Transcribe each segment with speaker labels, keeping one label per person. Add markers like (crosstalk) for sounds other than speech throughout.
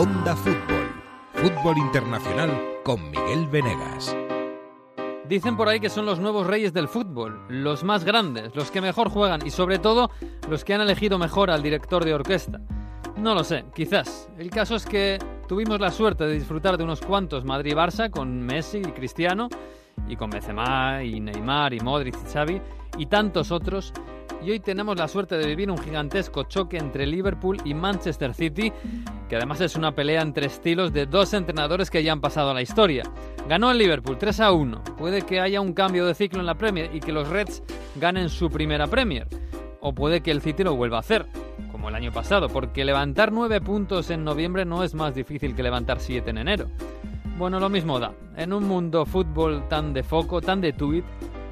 Speaker 1: Onda Fútbol. Fútbol Internacional con Miguel Venegas.
Speaker 2: Dicen por ahí que son los nuevos reyes del fútbol, los más grandes, los que mejor juegan y sobre todo los que han elegido mejor al director de orquesta. No lo sé, quizás. El caso es que tuvimos la suerte de disfrutar de unos cuantos Madrid-Barça con Messi y Cristiano y con Benzema y Neymar y Modric y Xavi y tantos otros y hoy tenemos la suerte de vivir un gigantesco choque entre Liverpool y Manchester City, que además es una pelea entre estilos de dos entrenadores que ya han pasado a la historia. Ganó el Liverpool 3 a 1. Puede que haya un cambio de ciclo en la Premier y que los Reds ganen su primera Premier. O puede que el City lo vuelva a hacer, como el año pasado, porque levantar 9 puntos en noviembre no es más difícil que levantar 7 en enero. Bueno, lo mismo da. En un mundo fútbol tan de foco, tan de tuit,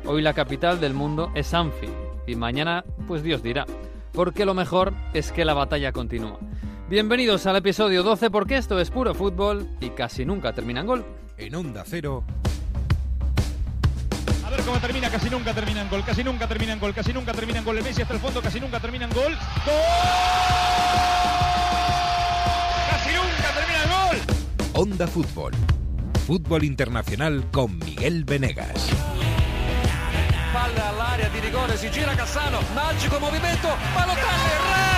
Speaker 2: hoy la capital del mundo es Anfield y mañana, pues Dios dirá. Porque lo mejor es que la batalla continúa. Bienvenidos al episodio 12 porque esto es puro fútbol y casi nunca termina en gol.
Speaker 1: En Onda Cero.
Speaker 3: A ver cómo termina, casi nunca termina en gol, casi nunca termina en gol, casi nunca termina en gol. El Messi hasta el fondo, casi nunca termina en gol. ¡Gol! ¡Casi nunca termina en gol!
Speaker 1: Onda Fútbol. Fútbol Internacional con Miguel Venegas.
Speaker 4: palla all'area di rigore, si gira Cassano, magico movimento, Balotelli,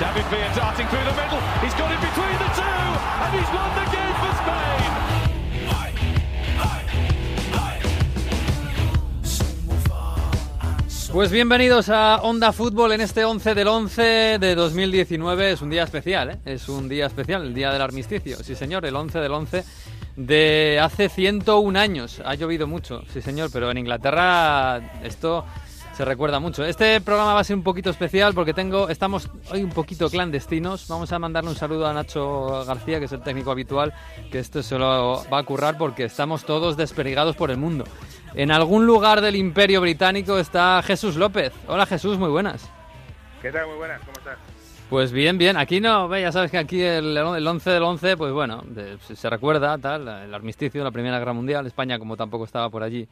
Speaker 3: David Villa darting through the middle, he's got it between the two, and he's won the game for Spain!
Speaker 2: Pues bienvenidos a Onda Fútbol en este 11 del 11 de 2019. Es un día especial, ¿eh? Es un día especial, el día del armisticio. Sí, señor, el 11 del 11 de hace 101 años. Ha llovido mucho, sí, señor, pero en Inglaterra esto se recuerda mucho. Este programa va a ser un poquito especial porque tengo, estamos hoy un poquito clandestinos. Vamos a mandarle un saludo a Nacho García, que es el técnico habitual, que esto se lo va a currar porque estamos todos desperdigados por el mundo. En algún lugar del Imperio Británico está Jesús López. Hola Jesús, muy buenas.
Speaker 5: ¿Qué tal? Muy buenas, ¿cómo estás?
Speaker 2: Pues bien, bien. Aquí no, ya sabes que aquí el, el 11 del 11, pues bueno, de- se se recuerda tal, el armisticio de la Primera Guerra Mundial. España, como tampoco estaba por allí,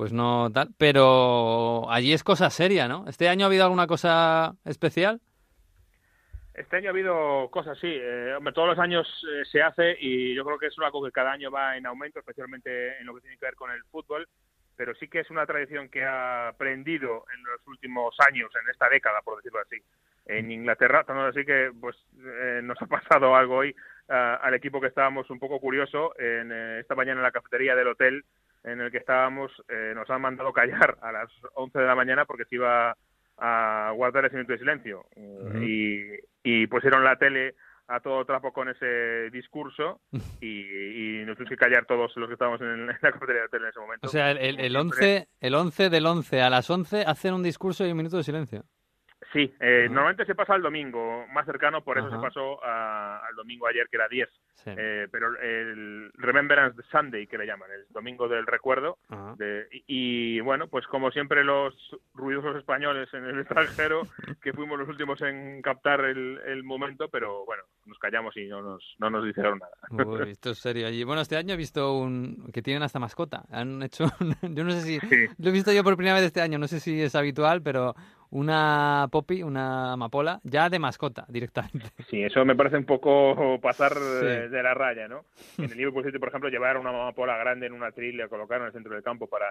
Speaker 2: pues no tal. Pero allí es cosa seria, ¿no? ¿Este año ha habido alguna cosa especial?
Speaker 5: Este año ha habido cosas, sí. Eh, hombre, todos los años eh, se hace y yo creo que es algo que cada año va en aumento, especialmente en lo que tiene que ver con el fútbol. Pero sí que es una tradición que ha aprendido en los últimos años, en esta década, por decirlo así, en Inglaterra. Tanto así que pues eh, nos ha (laughs) pasado algo hoy ah, al equipo que estábamos un poco curioso. En, eh, esta mañana en la cafetería del hotel en el que estábamos eh, nos han mandado callar a las 11 de la mañana porque se iba a guardar ese minuto de silencio. Y, y pusieron la tele a todo trapo con ese discurso (laughs) y, y nos tuvimos que callar todos los que estábamos en, en la cafetería del hotel en ese momento.
Speaker 2: O sea, el, el, el
Speaker 5: Como siempre.
Speaker 2: 11, el 11 del 11 a las 11 hacen un discurso y un minuto de silencio.
Speaker 5: Sí, eh,
Speaker 2: Ajá.
Speaker 5: normalmente se pasa al domingo más cercano, por eso
Speaker 2: Ajá.
Speaker 5: se pasó a- al domingo ayer, que era 10.
Speaker 2: Sí.
Speaker 5: Eh, pero el Remembrance Sunday, que le llaman, el domingo del recuerdo. De- y, y, bueno, pues como siempre los ruidosos españoles en el (laughs) extranjero, que fuimos los últimos en captar el, el momento, pero bueno, nos callamos y no nos, no nos dijeron nada.
Speaker 2: Uy, (laughs) esto es serio allí. Bueno, este año he visto un que tienen hasta mascota. Han hecho, un- (laughs) yo no sé si
Speaker 5: Sí.
Speaker 2: lo he visto yo por primera vez este año. No sé si es habitual, pero una poppy, una amapola, ya de mascota directamente.
Speaker 5: Sí, eso me parece un poco pasar
Speaker 2: Sí.
Speaker 5: de la raya, ¿no? En el Liverpool City, por ejemplo, llevar una amapola grande en una tril y la colocaron en el centro del campo para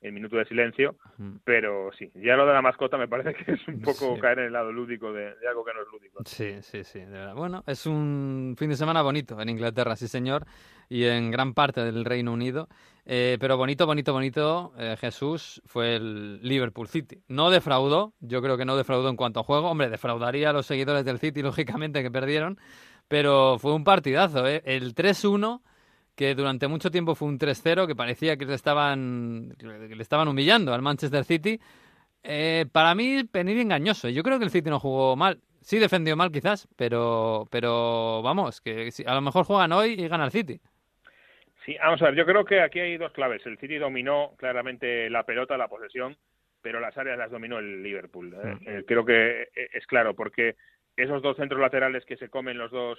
Speaker 5: el minuto de silencio,
Speaker 2: Ujú.
Speaker 5: pero sí, ya lo de la mascota me parece que es un poco
Speaker 2: Sí.
Speaker 5: caer en el lado lúdico de, de algo que no es lúdico.
Speaker 2: Sí, sí, sí, de verdad. Bueno, es un fin de semana bonito en Inglaterra, sí señor, y en gran parte del Reino Unido. Eh, pero bonito, bonito, bonito, eh, Jesús, fue el Liverpool City. No defraudó, yo creo que no defraudó en cuanto a juego. Hombre, defraudaría a los seguidores del City, (laughs) lógicamente, que perdieron, pero fue un partidazo, ¿eh? El 3-1 que durante mucho tiempo fue un 3-0, que parecía que le estaban, que le estaban humillando al Manchester City. Eh, para mí, venir engañoso. Yo creo que el City no jugó mal. Sí defendió mal quizás, pero, pero vamos, que a lo mejor juegan hoy y gana el City.
Speaker 5: Sí, vamos a ver, yo creo que aquí hay dos claves. El City dominó claramente la pelota, la posesión, pero las áreas las dominó el Liverpool. ¿eh? Eh, creo que eh, es claro, porque esos dos centros laterales que se comen los dos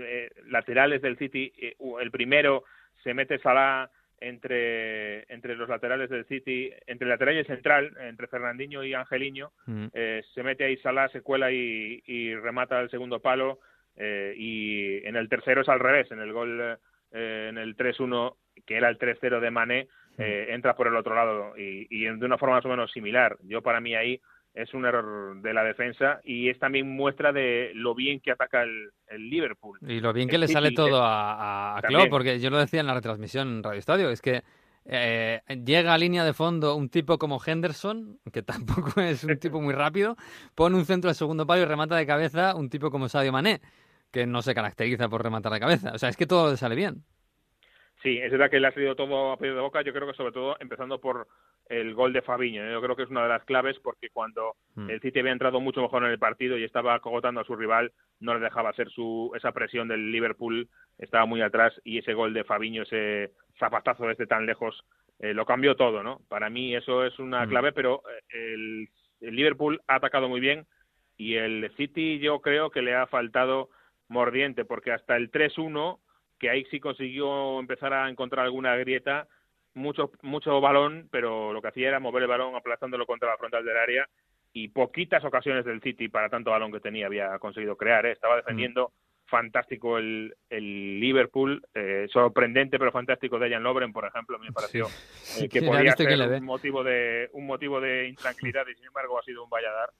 Speaker 5: eh, laterales del City, eh, el primero se mete Salah entre, entre los laterales del City, entre el lateral y el central, entre Fernandinho y Angeliño,
Speaker 2: Mm.
Speaker 5: eh, se mete ahí Salah, se cuela y, y remata el segundo palo, eh, y en el tercero es al revés, en el gol, eh, en el 3-1, que era el 3-0 de Mané, eh, entra por el otro lado y, y de una forma más o menos similar. Yo para mí ahí es un error de la defensa y es también muestra de lo bien que ataca el, el Liverpool.
Speaker 2: Y lo bien que
Speaker 5: El
Speaker 2: le sale todo
Speaker 5: eh,
Speaker 2: a, a. Klopp, porque yo lo decía en la retransmisión en Radio Estadio, es que eh, llega a línea de fondo un tipo como Henderson, que (laughs) tampoco es un tipo muy rápido, pone un centro al segundo palo y remata de cabeza un tipo como Sadio Mané, que no se caracteriza por rematar de cabeza. O sea, es que todo le sale bien.
Speaker 5: Sí, es verdad que le ha salido todo a pedido de boca. Yo creo que sobre todo empezando por el gol de Fabiño. Yo creo que es una de las claves porque cuando
Speaker 2: Mm.
Speaker 5: el City había entrado mucho mejor en el partido y estaba cogotando a su rival, no le dejaba hacer su esa presión del Liverpool. Estaba muy atrás y ese gol de Fabiño, ese zapatazo desde tan lejos, eh, lo cambió todo, ¿no? Para mí eso es una
Speaker 2: Mm.
Speaker 5: clave, pero eh, el, el Liverpool ha atacado muy bien y el City yo creo que le ha faltado mordiente porque hasta el 3-1 que ahí sí consiguió empezar a encontrar alguna grieta, mucho mucho balón, pero lo que hacía era mover el balón aplastándolo contra la frontal del área y poquitas ocasiones del City para tanto balón que tenía había conseguido crear. ¿eh? Estaba defendiendo fantástico el, el Liverpool, eh, sorprendente pero fantástico de Jan Lovren, por ejemplo, me pareció eh, que
Speaker 2: Sí,
Speaker 5: podía ser un motivo de un motivo de intranquilidad y sin embargo ha sido un valladar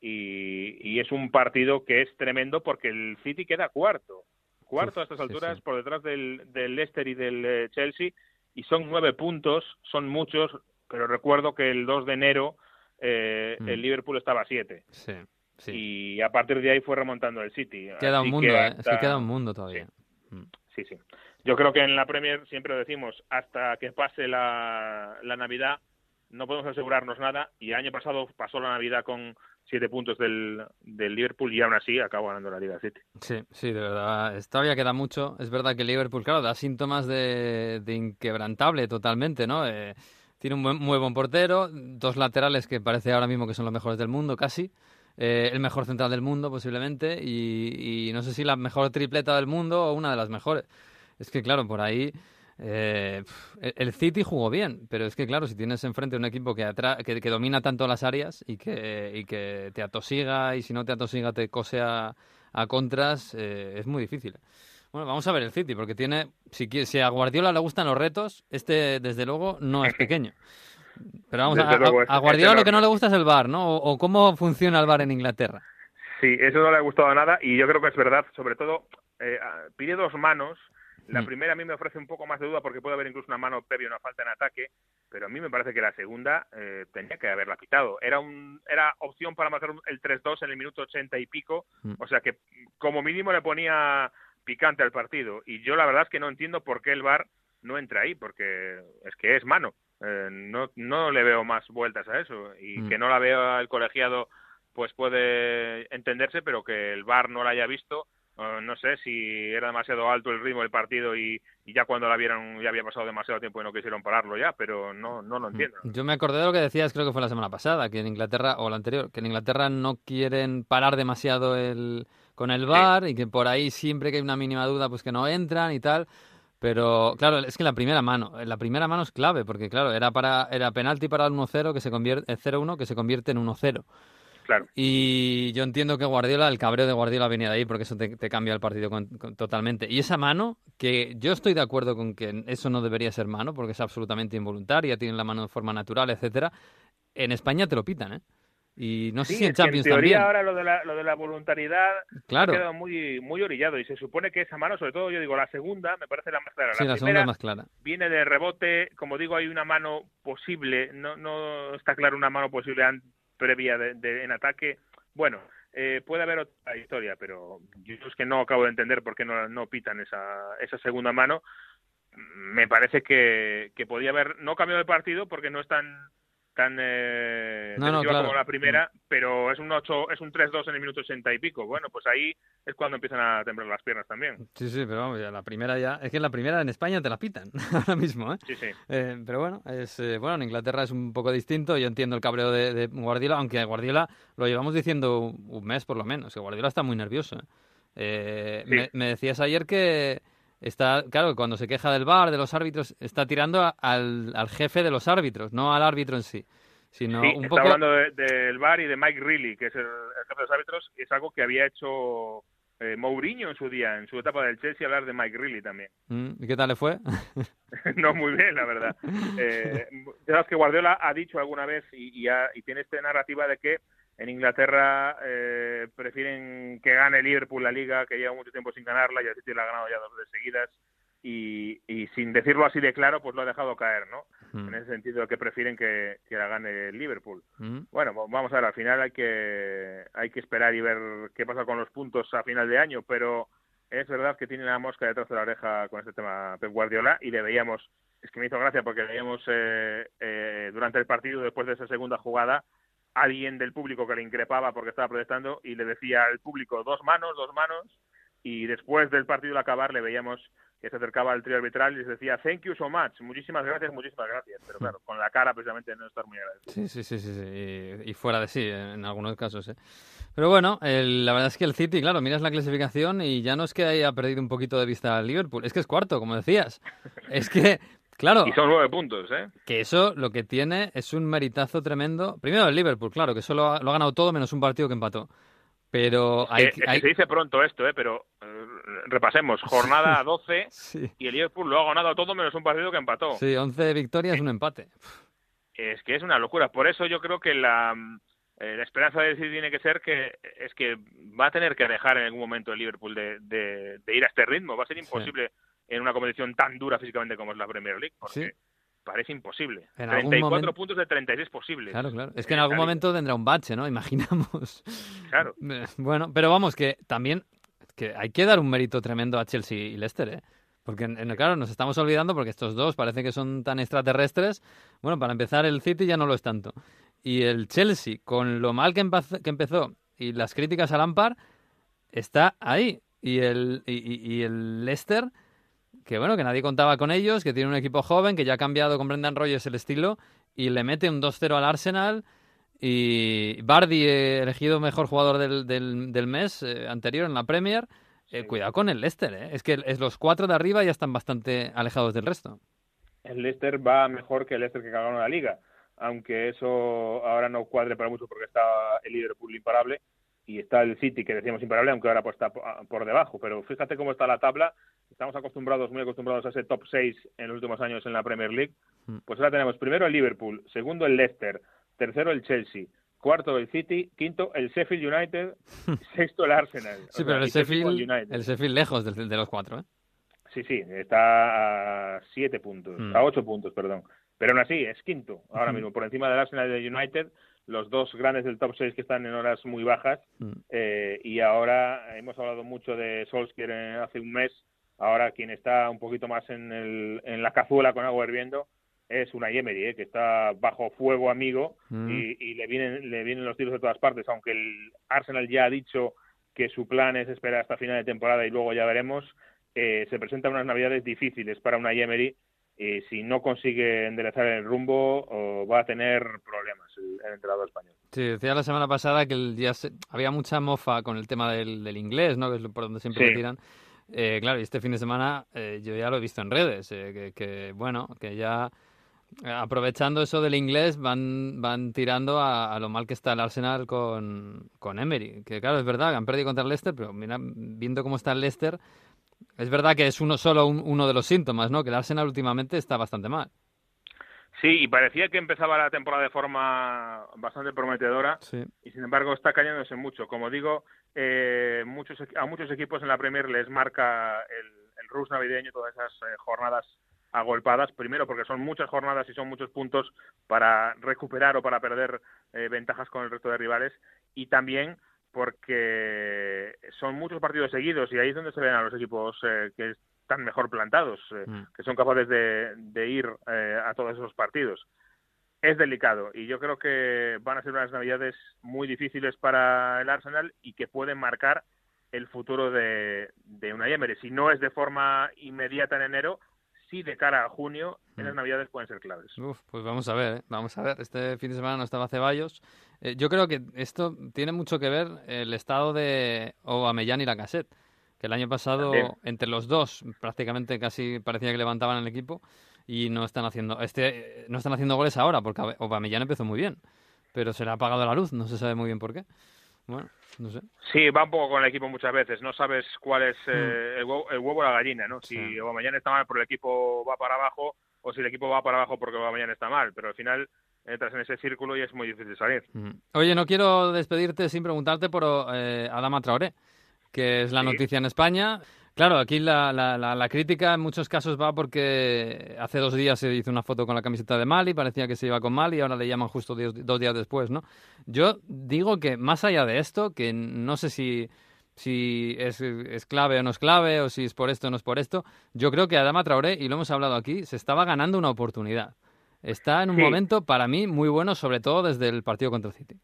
Speaker 5: y, y es un partido que es tremendo porque el City queda cuarto cuarto a estas alturas
Speaker 2: sí.
Speaker 5: por detrás del, del Leicester y del eh, Chelsea y son nueve puntos son muchos pero recuerdo que el 2 de enero eh,
Speaker 2: Mm.
Speaker 5: el Liverpool estaba a siete
Speaker 2: Sí, sí.
Speaker 5: y a partir de ahí fue remontando el City
Speaker 2: Queda un mundo,
Speaker 5: que
Speaker 2: ¿eh? Es que queda un mundo todavía. Mm.
Speaker 5: Sí, sí. Yo creo que en la Premier siempre lo decimos, hasta que pase la, la Navidad no podemos asegurarnos nada y el año pasado pasó la Navidad con siete puntos del, del Liverpool y aún así acabó ganando la Liga City.
Speaker 2: Sí, sí, de verdad. Todavía queda mucho. Es verdad que Liverpool, claro, da síntomas de, de inquebrantable totalmente, ¿no? Eh, tiene un buen- muy buen portero, dos laterales que parece ahora mismo que son los mejores del mundo, casi. Eh, el mejor central del mundo, posiblemente. Y, y no sé si la mejor tripleta del mundo o una de las mejores. Es que, claro, por ahí. Eh, el- City jugó bien, pero es que, claro, si tienes enfrente un equipo que, atra- que, que domina tanto las áreas y que, y que te atosiga, y si no te atosiga, te cose a, a contras, eh, es muy difícil. Bueno, vamos a ver el City, porque tiene, si, si a Guardiola le gustan los retos, este desde luego no es pequeño. Pero vamos, a, a- a
Speaker 5: es
Speaker 2: Guardiola lo que no le gusta es el VAR, ¿no? O, o cómo funciona el VAR en Inglaterra.
Speaker 5: Sí, eso no le ha gustado nada y yo creo que es verdad, sobre todo eh, pide dos manos. La
Speaker 2: Mm.
Speaker 5: primera a mí me ofrece un poco más de duda porque puede haber incluso una mano previa una falta en ataque, pero a mí me parece que la segunda eh, tenía que haberla pitado. Era un era opción para marcar el 3-2 en el minuto 80 y pico,
Speaker 2: Mm.
Speaker 5: o sea que como mínimo le ponía picante al partido y yo la verdad es que no entiendo por qué el VAR no entra ahí, porque es que es mano. Eh, no, no le veo más vueltas a eso y
Speaker 2: Mm.
Speaker 5: que no la vea el colegiado pues puede entenderse, pero que el VAR no la haya visto, eh, no sé si era demasiado alto el ritmo del partido y, y ya cuando la vieron ya había pasado demasiado tiempo y no quisieron pararlo ya, pero no, no lo entiendo.
Speaker 2: Yo me acordé de lo que decías, creo que fue la semana pasada, que en Inglaterra, o la anterior, que en Inglaterra no quieren parar demasiado el, con el VAR y que por ahí siempre que hay una mínima duda, pues que no entran y tal. Pero claro, es que la primera mano, la primera mano es clave, porque claro, era para era penalti para el 1-0 que se convierte 0-1 que se convierte en 1-0.
Speaker 5: Claro.
Speaker 2: Y yo entiendo que Guardiola, el cabreo de Guardiola venía de ahí porque eso te, te cambia el partido con- con- totalmente. Y esa mano, que yo estoy de acuerdo con que eso no debería ser mano porque es absolutamente involuntaria, tienen la mano de forma natural, etcétera. En España te lo pitan, ¿eh? Y no sé
Speaker 5: Sí,
Speaker 2: si en Champions
Speaker 5: en teoría
Speaker 2: también.
Speaker 5: ahora lo de la, lo de la voluntariedad
Speaker 2: Claro.
Speaker 5: ha quedado muy, muy orillado y se supone que esa mano, sobre todo yo digo, la segunda me parece la más clara.
Speaker 2: Sí, la segunda
Speaker 5: primera
Speaker 2: es más clara.
Speaker 5: viene de rebote, como digo, hay una mano posible, no, no está claro una mano posible previa de, de- en ataque. Bueno, eh, puede haber otra historia, pero yo es que no acabo de entender por qué no, no pitan esa, esa segunda mano. Me parece que, que podía haber no cambiado de partido porque no es tan eh,
Speaker 2: No, no, claro.
Speaker 5: como la primera, pero es un 8, es un 3-2 en el minuto 80 y pico. Bueno, pues ahí es cuando empiezan a temblar las piernas también.
Speaker 2: Sí, sí, pero vamos, ya la primera ya. Es que la primera en España te la pitan (laughs) ahora mismo, ¿eh?
Speaker 5: Sí, sí.
Speaker 2: Eh, pero bueno, es eh, bueno, en Inglaterra es un poco distinto. Yo entiendo el cabreo de, de Guardiola, aunque Guardiola lo llevamos diciendo un mes por lo menos, que Guardiola está muy nervioso. ¿eh?
Speaker 5: Sí.
Speaker 2: me, me decías ayer que, está, claro, cuando se queja del bar, de los árbitros, está tirando al, al jefe de los árbitros, no al árbitro en sí. Sino
Speaker 5: Sí,
Speaker 2: un
Speaker 5: está
Speaker 2: poco...
Speaker 5: hablando de- del VAR y de Mike Reilly, que es el, el jefe de los árbitros, es algo que había hecho eh, Mourinho en su día, en su etapa del Chelsea, hablar de Mike Reilly también.
Speaker 2: Mm, ¿Y qué tal le fue? (laughs) (laughs)
Speaker 5: no muy bien, la verdad. (laughs) Eh, ya sabes que Guardiola ha dicho alguna vez y, y, ha- y tiene esta narrativa de que en Inglaterra eh, prefieren que gane Liverpool la liga, que lleva mucho tiempo sin ganarla, y el City la ha ganado ya dos veces seguidas, y, y sin decirlo así de claro, pues lo ha dejado caer, ¿no?
Speaker 2: Mm,
Speaker 5: En ese sentido, que prefieren que, que la gane Liverpool.
Speaker 2: mm.
Speaker 5: Bueno, vamos a ver, al final hay que, hay que esperar y ver qué pasa con los puntos a final de año, pero es verdad que tiene la mosca detrás de la oreja con este tema Pep Guardiola y le veíamos, es que me hizo gracia porque veíamos eh, eh, durante el partido, después de esa segunda jugada, alguien del público que le increpaba porque estaba protestando y le decía al público dos manos, dos manos, y después del partido al acabar le veíamos que se acercaba al trío arbitral y les decía thank you so much, muchísimas gracias, muchísimas gracias, pero claro, con la cara precisamente no estar muy agradecido.
Speaker 2: Sí, sí, sí, sí, y fuera de sí, en algunos casos, ¿eh? Pero bueno, el- la verdad es que el City, claro, miras la clasificación y ya no es que haya perdido un poquito de vista al Liverpool, es que es cuarto, como decías. Es que, claro,
Speaker 5: Y son nueve puntos, ¿eh?
Speaker 2: que eso lo que tiene es un meritazo tremendo. Primero el Liverpool, claro, que solo ha- lo ha ganado todo menos un partido que empató. Pero hay,
Speaker 5: Eh,
Speaker 2: hay-
Speaker 5: se dice pronto esto, ¿eh? pero eh, repasemos. Jornada (laughs) 12
Speaker 2: Sí,
Speaker 5: y el Liverpool lo ha ganado todo menos un partido que empató.
Speaker 2: sí, 11 victorias, un empate.
Speaker 5: Es que es una locura. Por eso yo creo que la, eh, la esperanza de decir tiene que ser que es que va a tener que dejar en algún momento el Liverpool de, de- de ir a este ritmo. Va a ser imposible en una competición tan dura físicamente como es la Premier League. Porque
Speaker 2: Sí.
Speaker 5: parece imposible.
Speaker 2: En algún
Speaker 5: 34
Speaker 2: momento-
Speaker 5: puntos de 36 posibles.
Speaker 2: Claro, claro. Es que
Speaker 5: Eh,
Speaker 2: en algún momento tendrá un bache, ¿no? (laughs) Imaginamos.
Speaker 5: Claro. (laughs)
Speaker 2: Eh, Bueno, pero vamos, que también que hay que dar un mérito tremendo a Chelsea y Leicester, ¿eh? Porque, claro, nos estamos olvidando porque estos dos parece que son tan extraterrestres. Bueno, para empezar, el City ya no lo es tanto. Y el Chelsea, con lo mal que, empezó y las críticas a Lampard, está ahí. Y el, y, y- y el Leicester, que bueno, que nadie contaba con ellos, que tiene un equipo joven, que ya ha cambiado con Brendan Rodgers el estilo, y le mete un 2-0 al Arsenal. Y Bardi, eh, elegido mejor jugador del, del, del mes eh, anterior en la Premier. Eh, Cuidado con el Leicester, ¿eh? es que es los cuatro de arriba ya están bastante alejados del resto.
Speaker 5: el Leicester va mejor que el Leicester que ganó la liga, aunque eso ahora no cuadre para mucho porque está el Liverpool imparable y está el City que decíamos imparable, aunque ahora pues está po- por debajo. Pero fíjate cómo está la tabla. Estamos acostumbrados, muy acostumbrados a ese top 6 en los últimos años en la Premier League.
Speaker 2: Mm.
Speaker 5: Pues ahora tenemos primero el Liverpool, segundo el Leicester, tercero el Chelsea, cuarto el City, quinto el Sheffield United, (laughs) sexto el Arsenal. O
Speaker 2: Sí,
Speaker 5: sea,
Speaker 2: pero el Sheffield,
Speaker 5: United.
Speaker 2: el Sheffield lejos de, los cuatro. ¿eh?
Speaker 5: Sí, sí, está a siete puntos,
Speaker 2: Mm.
Speaker 5: a ocho puntos, perdón. Pero aún así, es quinto ahora (laughs) mismo, por encima del Arsenal y del United, los dos grandes del top 6 que están en horas muy bajas.
Speaker 2: Mm.
Speaker 5: eh, y ahora hemos hablado mucho de Solskjaer eh, hace un mes. Ahora quien está un poquito más en, el, en la cazuela con agua hirviendo es una Emery, eh, que está bajo fuego amigo
Speaker 2: Mm.
Speaker 5: y, y le vienen le vienen los tiros de todas partes. Aunque el Arsenal ya ha dicho que su plan es esperar hasta final de temporada y luego ya veremos. eh, se presentan unas navidades difíciles para una Emery y si no consigue enderezar el rumbo o va a tener problemas el, el entrenador español.
Speaker 2: Sí, decía la semana pasada que el se- había mucha mofa con el tema del, del inglés, ¿no? que es por donde siempre
Speaker 5: Sí.
Speaker 2: lo tiran. Eh, claro, y este fin de semana eh, yo ya lo he visto en redes, eh, que, que, bueno, que ya eh, aprovechando eso del inglés van, van tirando a, a lo mal que está el Arsenal con, con Emery. Que claro, es verdad han perdido contra el Leicester, pero mira, viendo cómo está el Leicester, es verdad que es uno solo un- uno de los síntomas, ¿no? Que el Arsenal últimamente está bastante mal.
Speaker 5: Sí, y parecía que empezaba la temporada de forma bastante prometedora
Speaker 2: Sí.
Speaker 5: y sin embargo está cayéndose mucho. Como digo, eh, muchos, a muchos equipos en la Premier les marca el, el rush navideño todas esas eh, jornadas agolpadas. Primero porque son muchas jornadas y son muchos puntos para recuperar o para perder eh, ventajas con el resto de rivales y también porque son muchos partidos seguidos y ahí es donde se ven a los equipos eh, que están mejor plantados, eh,
Speaker 2: Mm.
Speaker 5: que son capaces de, de ir eh, a todos esos partidos. Es delicado y yo creo que van a ser unas navidades muy difíciles para el Arsenal y que pueden marcar el futuro de, de una Emery. Si no es de forma inmediata en enero, sí de cara a junio, en las
Speaker 2: Mm.
Speaker 5: navidades pueden ser claves.
Speaker 2: Uf, pues vamos a ver, ¿eh? vamos a ver. Este fin de semana no estaba Ceballos. Eh, yo creo que esto tiene mucho que ver el estado de Aubameyang y la cassette. que el año pasado entre los dos prácticamente casi parecía que levantaban el equipo y no están haciendo este no están haciendo goles ahora porque Aubameyang empezó muy bien, pero se le ha apagado la luz, no se sabe muy bien por qué. Bueno, no sé.
Speaker 5: Sí, va un poco con el equipo muchas veces. No sabes cuál es eh, el, huevo, o la gallina, ¿no? Si sí. Aubameyang está mal porque el equipo va para abajo o si el equipo va para abajo porque Aubameyang está mal. Pero al final entras en ese círculo y es muy difícil salir.
Speaker 2: Oye, no quiero despedirte sin preguntarte por eh, Adama Traoré, que es la noticia en España. Claro, aquí la, la, la, crítica en muchos casos va porque hace dos días se hizo una foto con la camiseta de Mali, parecía que se iba con Mali y ahora le llaman justo dos, días después, ¿no? Yo digo que más allá de esto, que no sé si, si es, es, clave o no es clave o si es por esto o no es por esto, yo creo que Adama Traoré, y lo hemos hablado aquí, se estaba ganando una oportunidad. Está en un momento para mí muy bueno, sobre todo desde el partido contra el City.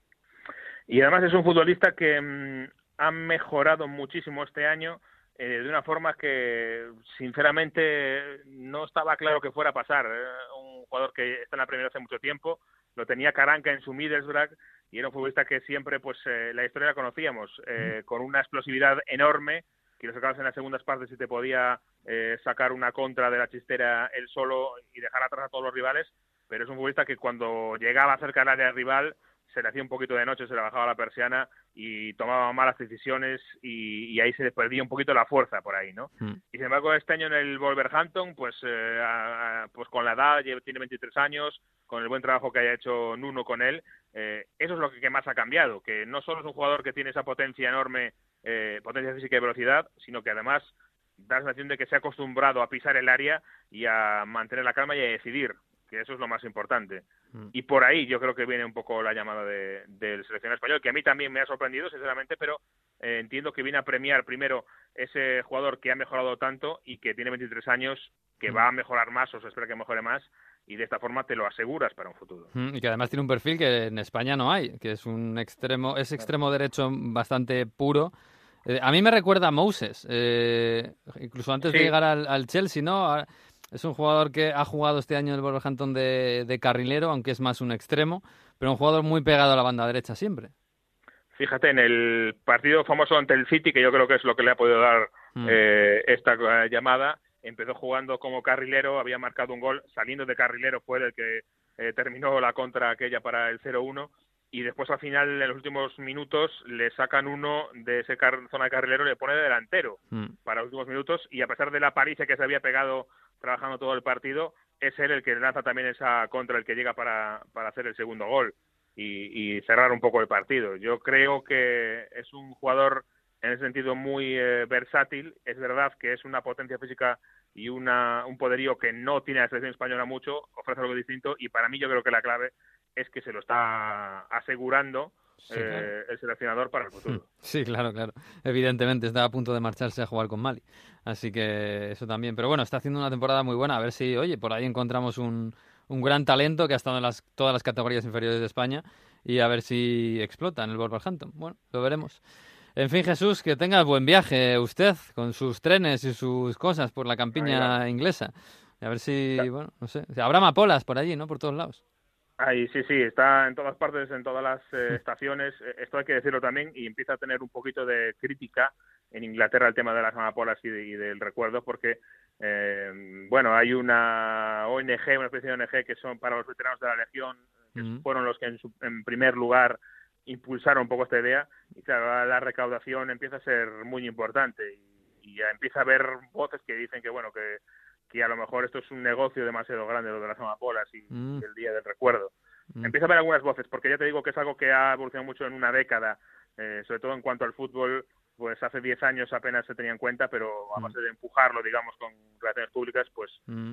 Speaker 5: Y además es un futbolista que mm, ha mejorado muchísimo este año eh, de una forma que sinceramente no estaba claro que fuera a pasar. un jugador que está en la primera hace mucho tiempo, lo tenía Caranca en su Middlesbrough y era un futbolista que siempre, pues eh, la historia la conocíamos, eh, con una explosividad enorme, que lo sacabas en las segundas partes y te podía sacar una contra de la chistera él solo y dejar atrás a todos los rivales, pero es un futbolista que cuando llegaba cerca del área rival se le hacía un poquito de noche, se le bajaba la persiana y tomaba malas decisiones y, ahí se le perdía un poquito la fuerza por ahí, ¿no? Hmm. Y sin embargo este año en el Wolverhampton, pues, eh, pues con la edad, tiene 23 años, con el buen trabajo que haya hecho Nuno con él, eh, eso es lo que, más ha cambiado, que no solo es un jugador que tiene esa potencia enorme, eh, potencia física y velocidad, sino que además da la sensación de que se ha acostumbrado a pisar el área y a mantener la calma y a decidir que eso es lo más importante. Mm. Y por ahí yo creo que viene un poco la llamada de, del seleccionado español, que a mí también me ha sorprendido, sinceramente, pero eh, entiendo que viene a premiar primero ese jugador que ha mejorado tanto y que tiene 23 años, que mm. va a mejorar más o se espera que mejore más, y de esta forma te lo aseguras para un futuro.
Speaker 2: Mm, y que además tiene un perfil que en España no hay, que es un extremo, es extremo derecho bastante puro. Eh, a mí me recuerda a Moses, eh, incluso antes de llegar al, al Chelsea, ¿no? Es un jugador que ha jugado este año en el Wolverhampton de, de carrilero, aunque es más un extremo, pero un jugador muy pegado a la banda derecha siempre.
Speaker 5: Fíjate, en el partido famoso ante el City, que yo creo que es lo que le ha podido dar mm. eh, esta llamada, empezó jugando como carrilero, había marcado un gol, saliendo de carrilero fue el que eh, terminó la contra aquella para el 0-1 y después al final en los últimos minutos le sacan uno de ese zona de carrilero le pone de delantero mm. para los últimos minutos y a pesar de la paliza que se había pegado trabajando todo el partido, es él el que lanza también esa contra el que llega para, para hacer el segundo gol y, cerrar un poco el partido. Yo creo que es un jugador en ese sentido muy eh, versátil. Es verdad que es una potencia física y una, un poderío que no tiene la selección española mucho, ofrece algo distinto y para mí yo creo que la clave es que se lo está asegurando eh, el seleccionador para el futuro. (laughs)
Speaker 2: Sí, claro, claro. Evidentemente está a punto de marcharse a jugar con Mali. Así que eso también. Pero bueno, está haciendo una temporada muy buena. A ver si, oye, por ahí encontramos un, un gran talento que ha estado en las, todas las categorías inferiores de España y a ver si explota en el Wolverhampton. Bueno, lo veremos. En fin, Jesús, que tenga buen viaje usted con sus trenes y sus cosas por la campiña inglesa. a ver si, bueno, no sé. Habrá mapolas por allí, ¿no? Por todos lados.
Speaker 5: Ay, sí, sí, está en todas partes, en todas las eh, (laughs) estaciones. Eh, esto hay que decirlo también y empieza a tener un poquito de crítica en Inglaterra el tema de las amapolas y, del recuerdo, porque, eh, bueno, hay una ONG, una especie de ONG que son para los veteranos de la Legión, que fueron los que en, primer lugar impulsaron un poco esta idea y claro, la recaudación empieza a ser muy importante y, y empieza a haber voces que dicen que, bueno, que que a lo mejor esto es un negocio demasiado grande lo de las amapolas y, mm. el día del recuerdo. Mm. Empieza a haber algunas voces, porque ya te digo que es algo que ha evolucionado mucho en una década, eh, sobre todo en cuanto al fútbol, pues hace 10 años apenas se tenía en cuenta, pero a mm. base de empujarlo, digamos, con relaciones públicas, pues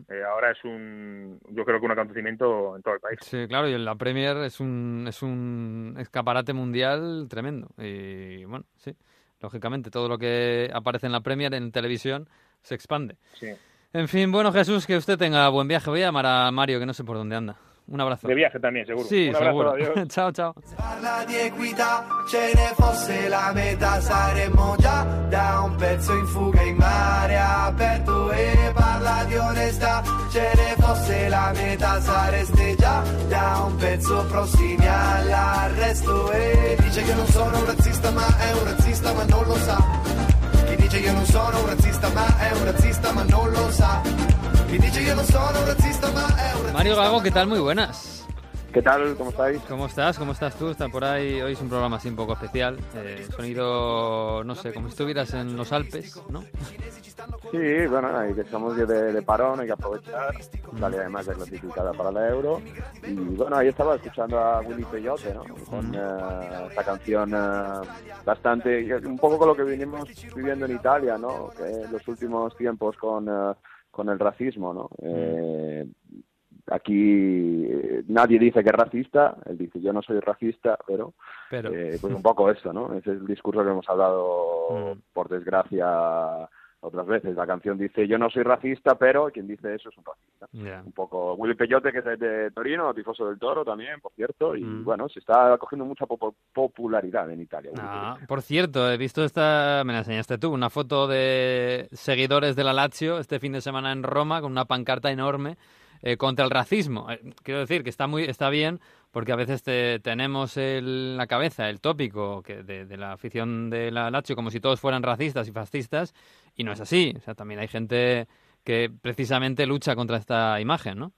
Speaker 5: eh, ahora es un, yo creo que un acontecimiento en todo el país.
Speaker 2: Sí, claro, y la Premier es un, es un escaparate mundial tremendo. Y bueno, sí, lógicamente todo lo que aparece en la Premier en televisión se expande.
Speaker 5: Sí.
Speaker 2: En fin, bueno, Jesús, que usted tenga buen viaje. Voy a llamar a Mario, que no sé por dónde anda. Un abrazo.
Speaker 5: De viaje también, seguro.
Speaker 2: Sí,
Speaker 5: Un
Speaker 2: abrazo, seguro. (laughs) ciao, ciao.
Speaker 6: Parla di equità, ce ne fosse la metà, saremmo già da un pezzo in fuga in mare aperto. E parla di onestà, ce ne fosse la metà, sareste già da un pezzo prossimi all'arresto. E dice che non sono un razzista, ma è un razzista, ma non lo sa dice io non sono un razzista ma è un razzista ma non lo sa. Chi dice io non sono un razzista ma è un razzista
Speaker 2: Mario Gago, ¿qué tal? Muy buenas.
Speaker 7: ¿Qué tal? ¿Cómo estáis?
Speaker 2: ¿Cómo estás? ¿Cómo estás tú? Está por ahí. Hoy es un programa así un poco especial. Eh, sonido, no sé, como si estuvieras en los Alpes, ¿no?
Speaker 7: Sí, bueno, hay que estamos de, de parón, hay que aprovechar. Sale además de clasificada para la Euro. Y bueno, ahí estaba escuchando a Willy Peyote, ¿no? Con eh, esta canción eh, bastante, un poco con lo que venimos viviendo en Italia, ¿no? Que en los últimos tiempos con, eh, con el racismo, ¿no? Eh, aquí eh, nadie dice que es racista, él dice yo no soy racista, pero,
Speaker 2: Pero.
Speaker 7: eh, pues un poco esto, ¿no? Ese es el discurso que hemos hablado,
Speaker 2: Mm.
Speaker 7: por desgracia, otras veces. La canción dice yo no soy racista, pero quien dice eso es un racista. Un poco Willy Peyote, que es de Torino, tifoso del Toro también, por cierto, y
Speaker 2: Mm.
Speaker 7: bueno, se está cogiendo mucha popo- popularidad en Italia.
Speaker 2: Ah, por cierto, he visto esta, me la enseñaste tú, una foto de seguidores de la Lazio este fin de semana en Roma con una pancarta enorme eh, contra el racismo. Eh, quiero decir que está muy está bien porque a veces te- tenemos en la cabeza el tópico que de, de la afición de la Lazio como si todos fueran racistas y fascistas y no es así. O sea, también hay gente que precisamente lucha contra esta imagen, ¿no?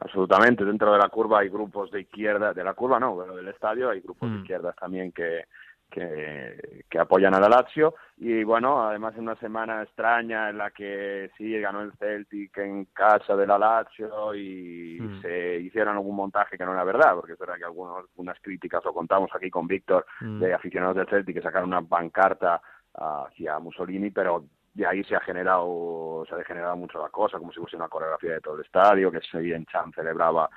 Speaker 7: Absolutamente, dentro de la curva hay grupos de izquierda, de la curva no, pero del estadio hay grupos de
Speaker 2: Mm.
Speaker 7: izquierdas también que, que, que apoyan a la Lazio y bueno, además en una semana extraña en la que sí ganó el Celtic en casa de la Lazio y
Speaker 2: Mm.
Speaker 7: se hicieron algún montaje que no era verdad, porque es verdad que algunos, algunas críticas lo contamos aquí con Víctor
Speaker 2: Mm.
Speaker 7: de aficionados del Celtic que sacaron una pancarta hacia Mussolini, pero de ahí se ha generado, se ha degenerado mucho la cosa, como si fuese una coreografía de todo el estadio, que Sevilla Chan celebraba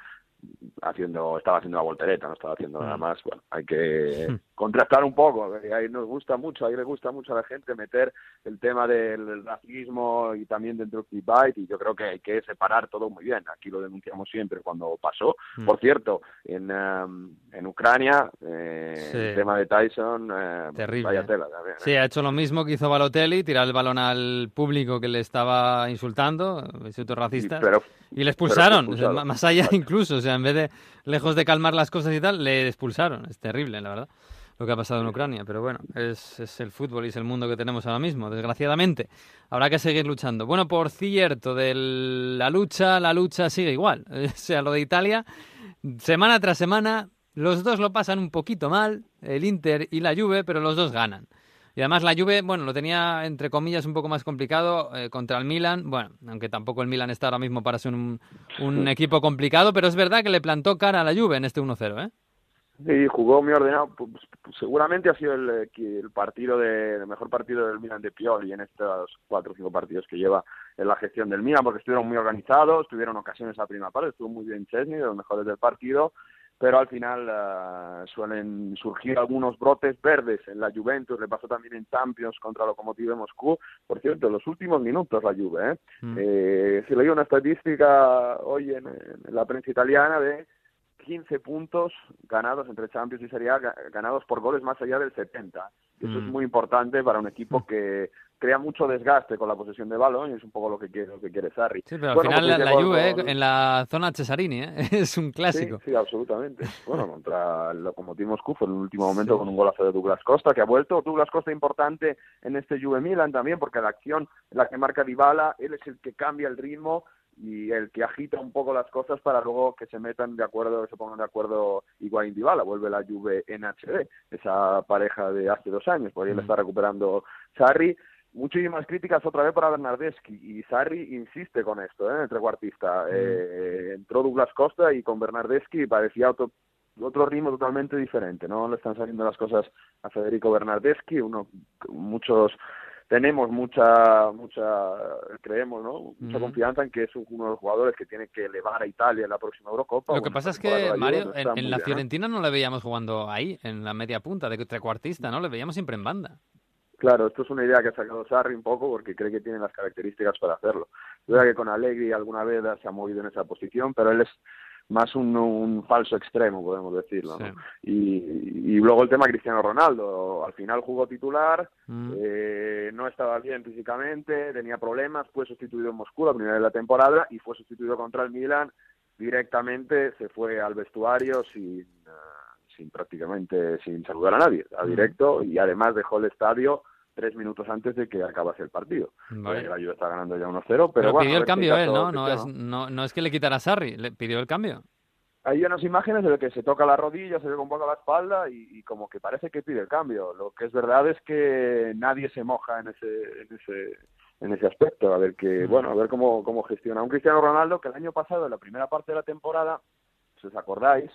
Speaker 7: haciendo, estaba haciendo la voltereta, no estaba haciendo nada
Speaker 2: Mm.
Speaker 7: más. Bueno, hay que (laughs) contrastar un poco, ahí nos gusta mucho, ahí le gusta mucho a la gente meter el tema del racismo y también dentro del clickbait, y yo creo que hay que separar todo muy bien. Aquí lo denunciamos siempre cuando pasó.
Speaker 2: Mm.
Speaker 7: Por cierto, en, em, en Ucrania, eh,
Speaker 2: Sí.
Speaker 7: el tema de Tyson, eh,
Speaker 2: Terrible.
Speaker 7: vaya tela también. ¿eh?
Speaker 2: Sí, ha hecho lo mismo que hizo Balotelli, tirar el balón al público que le estaba insultando, insultos racistas,
Speaker 7: Sí, pero-
Speaker 2: y le expulsaron, o sea, más allá incluso, o sea, en vez de, lejos de calmar las cosas y tal, le expulsaron. Es terrible, la verdad, lo que ha pasado en Ucrania, pero bueno, es, es el fútbol y es el mundo que tenemos ahora mismo, desgraciadamente. Habrá que seguir luchando. Bueno, por cierto, de la lucha, la lucha sigue igual. (laughs) O sea, lo de Italia, semana tras semana, los dos lo pasan un poquito mal, el Inter y la Juve, pero los dos ganan. Y además la Juve, bueno, lo tenía entre comillas un poco más complicado eh, contra el Milan, bueno, aunque tampoco el Milan está ahora mismo para ser un, un equipo complicado, pero es verdad que le plantó cara a la Juve en este 1-0, ¿eh?
Speaker 7: Sí, jugó muy ordenado. Pues, pues, seguramente ha sido el, eh, el partido de, el mejor partido del Milan de Pioli en estos cuatro o cinco partidos que lleva en la gestión del Milan, porque estuvieron muy organizados, tuvieron ocasiones a primera parte, estuvo muy bien Chesney, de los mejores del partido, pero al final eh, suelen surgir algunos brotes verdes en la Juventus, le pasó también en Champions contra Lokomotiv de Moscú. Por cierto, en los últimos minutos la Juve, ¿eh?
Speaker 2: Mm.
Speaker 7: Eh, si leí una estadística hoy en, en la prensa italiana de 15 puntos ganados entre Champions y Serie A, ga- ganados por goles más allá del 70. Y eso
Speaker 2: Mm.
Speaker 7: es muy importante para un equipo que crea mucho desgaste con la posesión de balón y es un poco lo que quiere, lo que quiere Sarri.
Speaker 2: Sí, pero al
Speaker 7: Bueno,
Speaker 2: final
Speaker 7: pues
Speaker 2: la, la Juve eh,
Speaker 7: con-
Speaker 2: en la zona Cesarini, ¿eh? (laughs) es un clásico.
Speaker 7: Sí, sí, absolutamente. Bueno, contra el Lokomotiv Moscú fue en el último momento con un golazo de Douglas Costa, que ha vuelto. Douglas Costa importante en este Juve Milan también, porque la acción en la que marca Dybala, él es el que cambia el ritmo y el que agita un poco las cosas para luego que se metan de acuerdo, se pongan de acuerdo Higuaín Dybala. Vuelve la Juve en HD, esa pareja de hace dos años, por ahí le está recuperando Sarri. Muchísimas críticas otra vez para Bernardeschi y Sarri insiste con esto, ¿eh? el trecuartista. Eh, entró Douglas Costa y con Bernardeschi parecía otro, otro ritmo totalmente diferente, ¿no? Le están saliendo las cosas a Federico Bernardeschi, uno, muchos tenemos mucha, mucha, creemos, ¿no? Mucha confianza en que es uno de los jugadores que tiene que elevar a Italia en la próxima Eurocopa.
Speaker 2: Lo que
Speaker 7: Bueno,
Speaker 2: pasa es que, Mario, en, la
Speaker 7: ¿eh?
Speaker 2: Fiorentina no le veíamos jugando ahí, en la media punta, de trecuartista, ¿no? Le veíamos siempre en banda.
Speaker 7: Claro, esto es una idea que ha sacado Sarri un poco porque cree que tiene las características para hacerlo. Que con Allegri alguna vez se ha movido en esa posición, pero él es más un, un falso extremo, podemos decirlo. Y, y luego el tema Cristiano Ronaldo. Al final jugó titular,
Speaker 2: Mm.
Speaker 7: eh, no estaba bien físicamente, tenía problemas, fue sustituido en Moscú la primera de la temporada y fue sustituido contra el Milan. Directamente se fue al vestuario sin, eh, sin prácticamente sin saludar a nadie, a
Speaker 2: Mm.
Speaker 7: directo y además dejó el estadio tres minutos antes de que acabase el partido.
Speaker 2: Vale.
Speaker 7: La Juve está ganando ya 1-0, pero,
Speaker 2: Pero
Speaker 7: bueno,
Speaker 2: pidió el cambio él, ¿no? No es, no, no es que le quitara a Sarri, le pidió el cambio.
Speaker 7: Hay unas imágenes de que se toca la rodilla, se un poco la espalda y, y como que parece que pide el cambio. Lo que es verdad es que nadie se moja en ese, en ese, en ese aspecto. A ver que, bueno, a ver cómo, cómo gestiona un Cristiano Ronaldo que el año pasado, en la primera parte de la temporada, si os acordáis,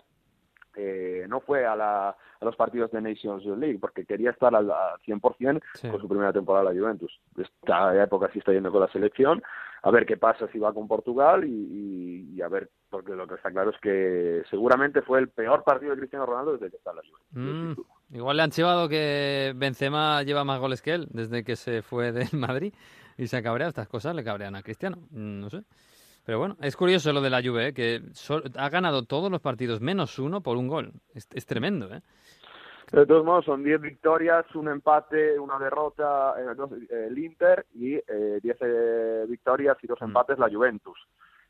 Speaker 7: eh, no fue a, la, a los partidos de Nations League porque quería estar al, al 100%
Speaker 2: Sí.
Speaker 7: con su primera temporada en la Juventus. Esta época sí está yendo con la selección. A ver qué pasa si va con Portugal y, y- y a ver, porque lo que está claro es que seguramente fue el peor partido de Cristiano Ronaldo desde que está en la Juventus.
Speaker 2: Mm, igual le han chivado que Benzema lleva más goles que él desde que se fue del (laughs) Madrid y se ha cabreado. Estas cosas le cabrean a Cristiano. Mm, No sé. Pero bueno, es curioso lo de la Juve, ¿eh? que ha ganado todos los partidos menos uno por un gol. Es, es tremendo, ¿eh?
Speaker 7: De todos modos, son 10 victorias, un empate, una derrota eh, dos, eh, el Inter y eh, 10 eh, victorias y dos empates la Juventus.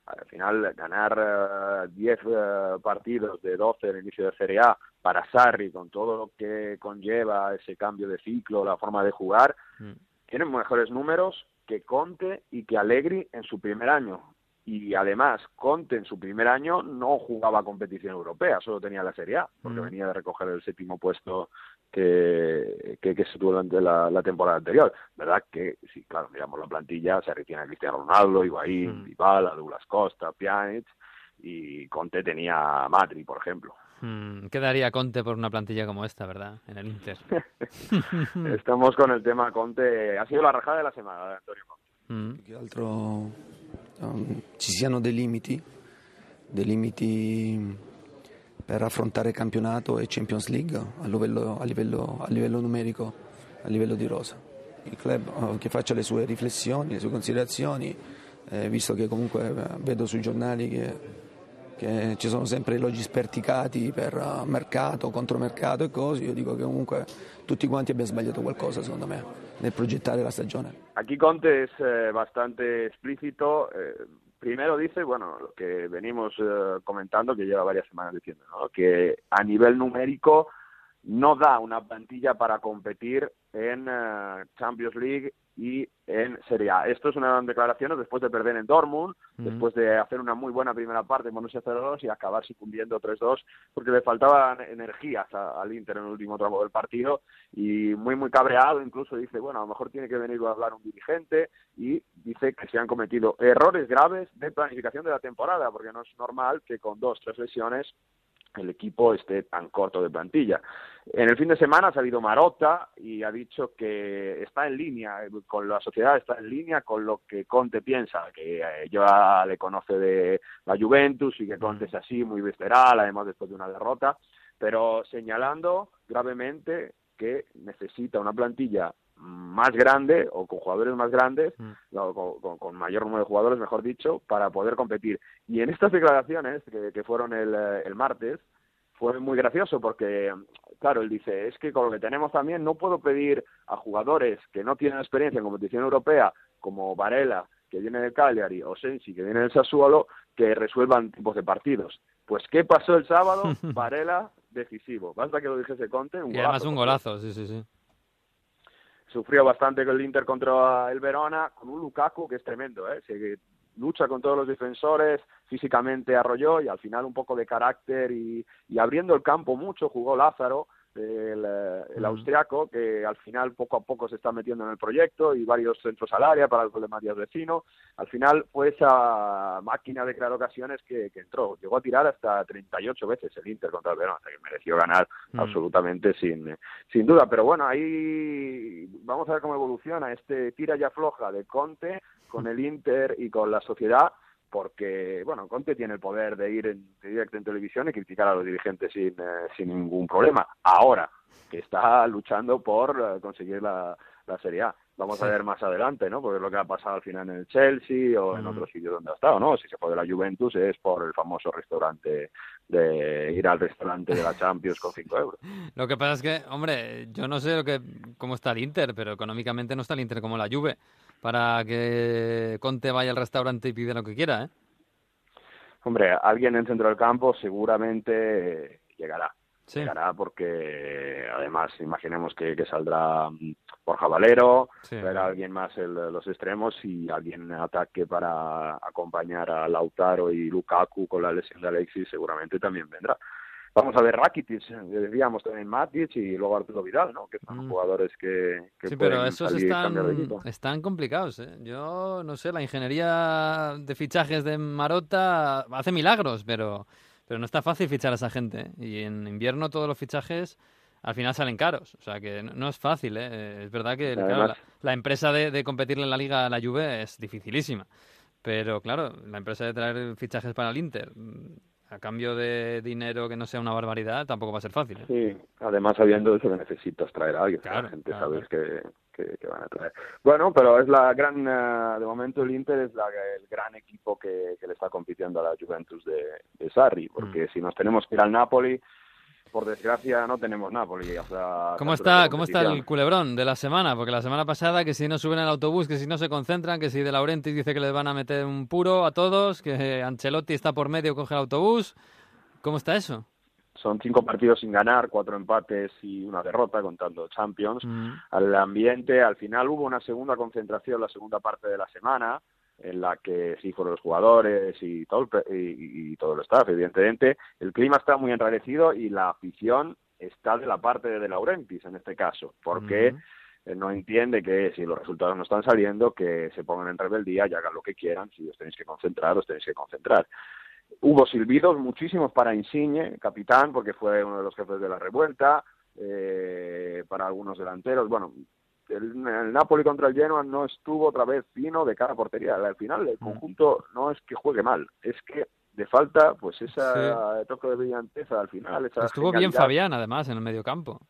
Speaker 7: Al final, ganar eh, 10 eh, partidos de 12 en el inicio de Serie A para Sarri, con todo lo que conlleva ese cambio de ciclo, la forma de jugar,
Speaker 2: Mm.
Speaker 7: tienen mejores números que Conte y que Allegri en su primer año. Y además, Conte en su primer año no jugaba competición europea, solo tenía la Serie A, porque
Speaker 2: Mm.
Speaker 7: venía de recoger el séptimo puesto que, que, que se tuvo durante la, la temporada anterior. ¿Verdad? Que, sí, claro, miramos la plantilla, se tiene a Cristiano Ronaldo, Higuaín,
Speaker 2: Mm.
Speaker 7: Dybala, Douglas Costa, Pjanic, y Conte tenía a Matri, por ejemplo.
Speaker 2: Mm, ¿Qué daría Conte por una plantilla como esta, verdad? En el Inter. (laughs)
Speaker 7: Estamos con el tema Conte. Ha sido la rajada de la semana de Antonio Conte.
Speaker 2: Mm.
Speaker 8: Che altro um, ci siano dei limiti, dei limiti per affrontare campionato e Champions League a livello, a livello- a livello numerico, a livello di rosa. Il club eh, che faccia le sue riflessioni, le sue considerazioni, eh, visto che comunque eh, vedo sui giornali che, che ci sono sempre elogi sperticati per eh, mercato, contromercato e cose, io dico che comunque tutti quanti abbiamo sbagliato qualcosa secondo me nel progettare la stagione.
Speaker 7: Aquí Conte es eh, bastante explícito. eh, primero dice, bueno, lo que venimos eh, comentando, que lleva varias semanas diciendo, que a nivel numérico no da una plantilla para competir en eh, Champions League y en Serie A. Esto es una declaración después de perder en Dortmund, después de hacer una muy buena primera parte en Borussia 0-2 y acabar sucumbiendo 3-2 porque le faltaban energías al Inter en el último tramo del partido y muy muy cabreado incluso dice bueno a lo mejor tiene que venir a hablar un dirigente y dice que se han cometido errores graves de planificación de la temporada porque no es normal que con dos tres lesiones el equipo esté tan corto de plantilla. En el fin de semana ha salido Marota y ha dicho que está en línea eh, con la sociedad, está en línea con lo que Conte piensa, que eh, ya le conoce de la Juventus y que Conte es así, muy visceral, además después de una derrota, pero señalando gravemente que necesita una plantilla más grande o con jugadores más grandes,
Speaker 2: Mm.
Speaker 7: con, con- con mayor número de jugadores, mejor dicho, para poder competir. Y en estas declaraciones, que, que fueron el, eh, el martes, fue muy gracioso porque, claro, él dice, es que con lo que tenemos también no puedo pedir a jugadores que no tienen experiencia en competición europea, como Varela, que viene del Cagliari, o Sensi, que viene del Sassuolo, que resuelvan tipos de partidos. Pues, ¿qué pasó el sábado? (laughs) Varela, decisivo. Basta que lo dijese Conte, un
Speaker 2: Y además
Speaker 7: golazo,
Speaker 2: un
Speaker 7: por
Speaker 2: golazo, sí, sí, sí.
Speaker 7: Sufrió bastante con el Inter contra el Verona, con un Lukaku que es tremendo, ¿eh? Se lucha con todos los defensores, físicamente arrolló y al final un poco de carácter y, y abriendo el campo mucho jugó Lázaro, el, eh, el
Speaker 2: Mm.
Speaker 7: austriaco, que al final poco a poco se está metiendo en el proyecto y varios centros al área para el gol de Matías Vecino. Al final fue esa máquina de crear ocasiones que, que entró. Llegó a tirar hasta 38 veces el Inter contra el Verona, sea que mereció ganar
Speaker 2: Mm.
Speaker 7: absolutamente sin, sin duda. Pero bueno, ahí vamos a ver cómo evoluciona este tira y afloja de Conte con el Inter y con la sociedad, porque, bueno, Conte tiene el poder de ir en directo en televisión y criticar a los dirigentes sin, eh, sin ningún problema. Ahora que está luchando por eh, conseguir la, la Serie A. Vamos a ver más adelante, ¿no? Porque lo que ha pasado al final en el Chelsea o en otros sitios donde ha estado, ¿no? Si se fue de la Juventus es por el famoso restaurante de ir al restaurante de la Champions con 5 euros.
Speaker 2: Lo que pasa es que, hombre, yo no sé lo que, cómo está el Inter, pero económicamente no está el Inter como la Juve para que Conte vaya al restaurante y pida lo que quiera, ¿eh?
Speaker 7: Hombre, alguien en centro del campo seguramente llegará. Sí. porque además imaginemos que, saldrá mm, Borja Valero, sí. alguien más los extremos y alguien ataque para acompañar a Lautaro y Lukaku con la lesión de Alexis seguramente también vendrá. Vamos a ver Rakitic, decíamos también Matic y luego Arturo Vidal, ¿no? Que son mm. jugadores que, que
Speaker 2: sí, pero esos están, están complicados, ¿eh? Yo no sé, la ingeniería de fichajes de Marota hace milagros, pero pero no está fácil fichar a esa gente. Y en invierno todos los fichajes al final salen caros. O sea que no, es fácil. ¿eh? Es verdad que la, empresa de, de competirle en la liga a la Juve es dificilísima. Pero claro, la empresa de traer fichajes para el Inter a cambio de dinero que no sea una barbaridad tampoco va a ser fácil. ¿eh?
Speaker 7: Sí, además sabiendo eso que necesitas traer a alguien. la gente sabes que que, van a traer. Bueno, pero es la gran, eh, de momento el Inter es la, el gran equipo que, le está compitiendo a la Juventus de, de Sarri, porque mm. si nos tenemos que ir al Napoli, por desgracia no tenemos Napoli. O sea,
Speaker 2: ¿Cómo está, ¿Cómo está el culebrón de la semana? Porque la semana pasada que si no suben al autobús, que si no se concentran, que si De Laurentiis dice que les van a meter un puro a todos, que Ancelotti está por medio, coge el autobús. ¿Cómo está eso?
Speaker 7: son cinco partidos sin ganar, cuatro empates y una derrota contando Champions. Mm. Al ambiente, al final hubo una segunda concentración la segunda parte de la semana en la que sí fueron los jugadores y todo el, y, todo el staff, evidentemente. El clima está muy enrarecido y la afición está de la parte de De Laurentiis en este caso, porque mm. no entiende que si los resultados no están saliendo, que se pongan en rebeldía y hagan lo que quieran. Si os tenéis que concentrar, os tenéis que concentrar. Hubo silbidos, muchísimos para Insigne, capitán, porque fue uno de los jefes de la revuelta, eh, para algunos delanteros. Bueno, el, Napoli contra el Genoa no estuvo otra vez fino de cada portería. Al final, el mm. conjunto no es que juegue mal, es que de falta pues esa toque de brillanteza al final.
Speaker 2: Estuvo bien Fabián, además, en el medio campo.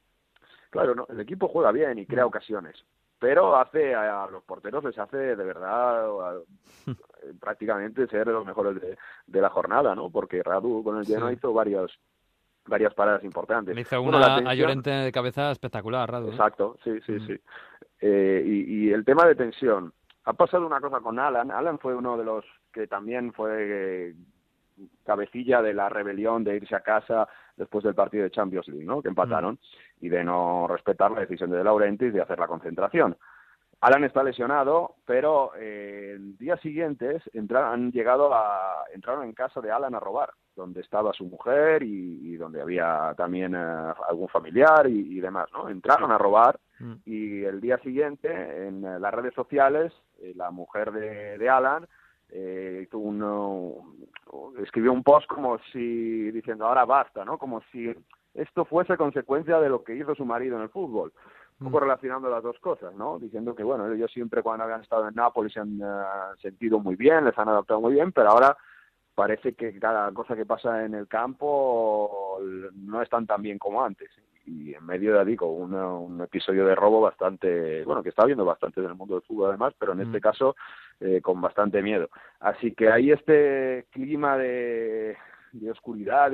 Speaker 7: Claro, no, el equipo juega bien y crea mm. ocasiones pero hace a los porteros les hace de verdad (laughs) prácticamente ser los mejores de, la jornada, ¿no? Porque Radu con el lleno hizo varios varias paradas importantes.
Speaker 2: Le hizo una a Llorente de cabeza espectacular, Radu.
Speaker 7: ¿eh? Exacto, sí, sí, sí. Eh, y, el tema de tensión. Ha pasado una cosa con Alan. Alan fue uno de los que también fue cabecilla de la rebelión de irse a casa después del partido de Champions League, ¿no? Que empataron mm. y de no respetar la decisión de De Laurentiis de hacer la concentración. Alan está lesionado, pero eh, el día siguiente han llegado a entraron en casa de Alan a robar, donde estaba su mujer y, donde había también eh, algún familiar y, demás, ¿no? Entraron a robar mm. y el día siguiente en eh, las redes sociales la mujer de, de Alan eh, escribió un post como si diciendo ahora basta, ¿no? Como si esto fuese consecuencia de lo que hizo su marido en el fútbol. Un poco mm. relacionando las dos cosas, ¿no? Diciendo que, bueno, ellos siempre cuando habían estado en Nápoles se han eh, sentido muy bien, les han adaptado muy bien, pero ahora parece que cada cosa que pasa en el campo no están tan bien como antes y en medio de, digo, un episodio de robo bastante, bueno, que está habiendo bastante en el mundo del fútbol además, pero en este mm. caso eh, con bastante miedo. Así que hay este clima de, de oscuridad,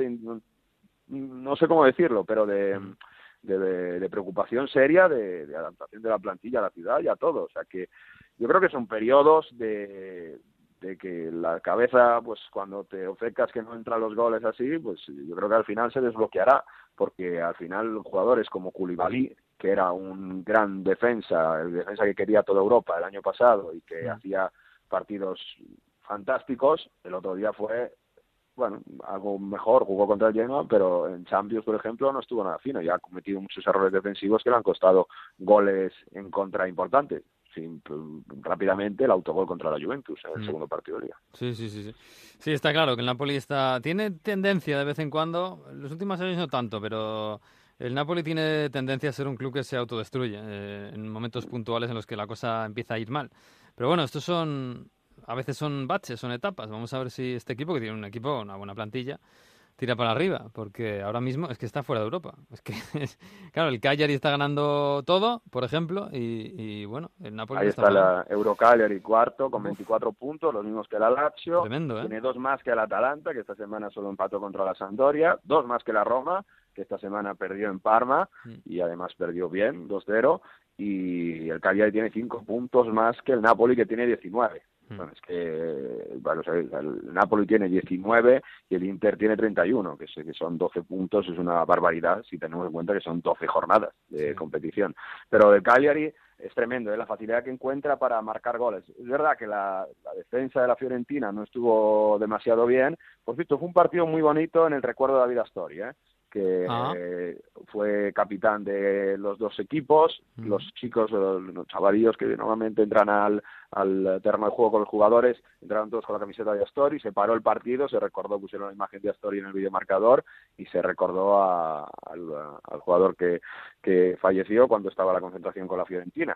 Speaker 7: no, sé cómo decirlo, pero de, mm. De, preocupación seria de, de, adaptación de la plantilla a la ciudad y a todo. O sea que yo creo que son periodos de, de que la cabeza, pues cuando te ofecas que no entran los goles así, pues yo creo que al final se desbloqueará, porque al final jugadores como Koulibaly, que era un gran defensa, el defensa que quería toda Europa el año pasado y que hacía partidos fantásticos, el otro día fue bueno, algo mejor, jugó contra el Genoa, pero en Champions, por ejemplo, no estuvo nada fino y ha cometido muchos errores defensivos que le han costado goles en contra importantes rápidamente el autogol contra la Juventus en el mm. segundo partido de liga.
Speaker 2: Sí, sí, sí, sí. Sí, está claro que el Napoli está tiene tendencia de vez en cuando, los últimos años no tanto, pero el Napoli tiene tendencia a ser un club que se autodestruye eh, en momentos puntuales en los que la cosa empieza a ir mal. Pero bueno, estos son a veces son baches, son etapas. Vamos a ver si este equipo que tiene un equipo, una buena plantilla, tira para arriba, porque ahora mismo es que está fuera de Europa. Es que, (laughs) claro, el Cagliari está ganando todo, por ejemplo, y, bueno, el Napoli
Speaker 7: Ahí está, la Euro Cagliari cuarto con 24 puntos, los mismos que la Lazio.
Speaker 2: Tremendo, ¿eh?
Speaker 7: Tiene dos más que el Atalanta, que esta semana solo empató contra la Sampdoria, dos más que la Roma, que esta semana perdió en Parma mm. y además perdió bien, 2-0 y el Cagliari tiene cinco puntos más que el Napoli que tiene 19. Hmm. Bueno, es que bueno, el Napoli tiene 19 y el Inter tiene 31, que, que son 12 puntos, es una barbaridad si tenemos en cuenta que son 12 jornadas de competición. Pero el Cagliari es tremendo, ¿eh? la facilidad que encuentra para marcar goles. Es verdad que la, defensa de la Fiorentina no estuvo demasiado bien. Por cierto, fue un partido muy bonito en el recuerdo de David Astori, ¿eh? Que ah. fue capitán de los dos equipos, los chicos, los, chavalillos que normalmente entran al, al terreno de juego con los jugadores, entraron todos con la camiseta de Astori, se paró el partido, se recordó, pusieron la imagen de Astori en el videomarcador y se recordó al, al, jugador que, que falleció cuando estaba la concentración con la Fiorentina.